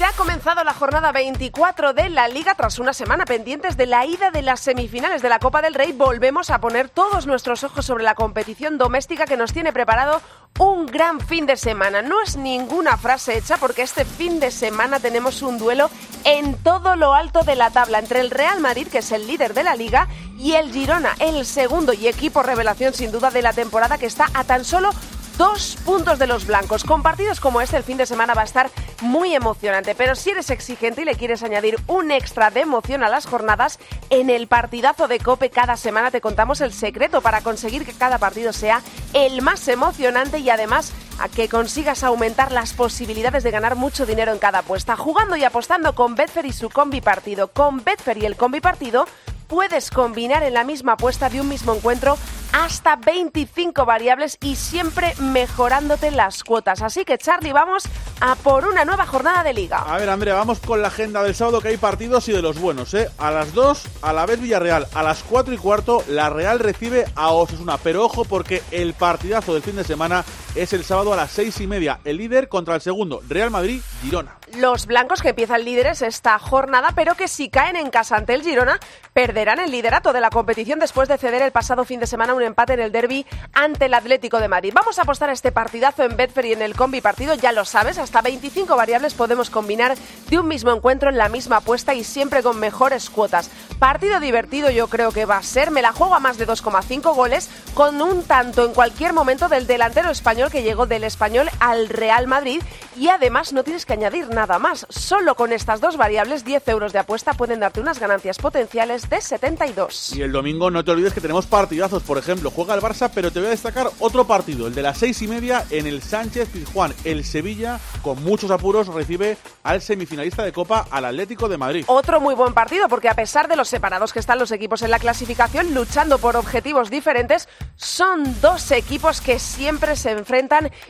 Se ha comenzado la jornada 24 de la Liga tras una semana pendientes de la ida de las semifinales de la Copa del Rey. Volvemos a poner todos nuestros ojos sobre la competición doméstica que nos tiene preparado un gran fin de semana. No es ninguna frase hecha porque este fin de semana tenemos un duelo en todo lo alto de la tabla entre el Real Madrid, que es el líder de la liga, y el Girona, el segundo y equipo revelación sin duda de la temporada que está a tan solo dos puntos de los blancos. Con partidos como este, el fin de semana va a estar muy emocionante. Pero si eres exigente y le quieres añadir un extra de emoción a las jornadas, en el partidazo de Cope cada semana te contamos el secreto para conseguir que cada partido sea el más emocionante y además a que consigas aumentar las posibilidades de ganar mucho dinero en cada apuesta. Jugando y apostando con Betfair y su combi partido. Con Betfair y el combi partido puedes combinar en la misma apuesta de un mismo encuentro hasta 25 variables y siempre mejorándote las cuotas. Así que Charlie, vamos a por una nueva jornada de liga. A ver, Andrea, vamos con la agenda del sábado que hay partidos y de los buenos, ¿eh? A las 2, a la vez Villarreal. A las 4 y cuarto, la Real recibe a Osasuna. Pero ojo porque el partidazo del fin de semana es el sábado a las 6 y media. El líder contra el segundo, Real Madrid-Girona. Los blancos que empiezan líderes esta jornada, pero que si caen en casa ante el Girona, perderán el liderato de la competición después de ceder el pasado fin de semana un empate en el derby ante el Atlético de Madrid. Vamos a apostar este partidazo en Betfair y en el combi partido, ya lo sabes, hasta 25 variables podemos combinar de un mismo encuentro en la misma apuesta y siempre con mejores cuotas. Partido divertido yo creo que va a ser, me la juego a más de 2,5 goles con un tanto en cualquier momento del delantero español que llegó del español al Real Madrid y además no tienes que añadir nada más. Solo con estas dos variables, 10 euros de apuesta pueden darte unas ganancias potenciales de 72. Y el domingo no te olvides que tenemos partidazos, por ejemplo, juega el Barça, pero te voy a destacar otro partido, el de las seis y media en el Sánchez Pizjuán. El Sevilla, con muchos apuros, recibe al semifinalista de Copa, al Atlético de Madrid. Otro muy buen partido, porque a pesar de los separados que están los equipos en la clasificación, luchando por objetivos diferentes, son dos equipos que siempre se enfrentan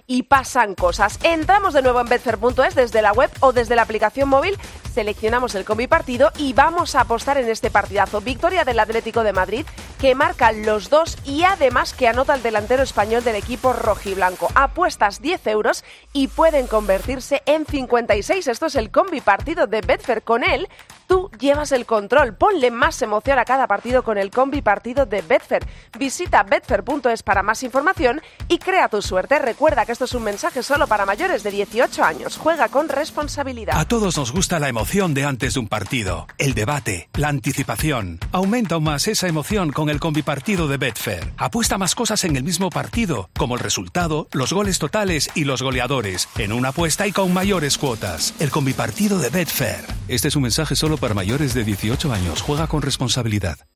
y pasan cosas. Entramos de nuevo en Betfair.es desde la web o desde la aplicación móvil seleccionamos el combi partido y vamos a apostar en este partidazo. Victoria del Atlético de Madrid, que marca los dos y además que anota el delantero español del equipo rojiblanco. Apuestas 10 euros y pueden convertirse en 56. Esto es el combi partido de Betfair. Con él, tú llevas el control. Ponle más emoción a cada partido con el combi partido de Betfair. Visita betfair.es para más información y crea tu suerte. Recuerda que esto es un mensaje solo para mayores de 18 años. Juega con responsabilidad. A todos nos gusta la emoción de antes de un partido, el debate, la anticipación. Aumenta aún más esa emoción el combipartido de Betfair. Apuesta más cosas en el mismo partido, como el resultado, los goles totales y los goleadores, en una apuesta y con mayores cuotas. El combipartido de Betfair. Este es un mensaje solo para mayores de 18 años. Juega con responsabilidad.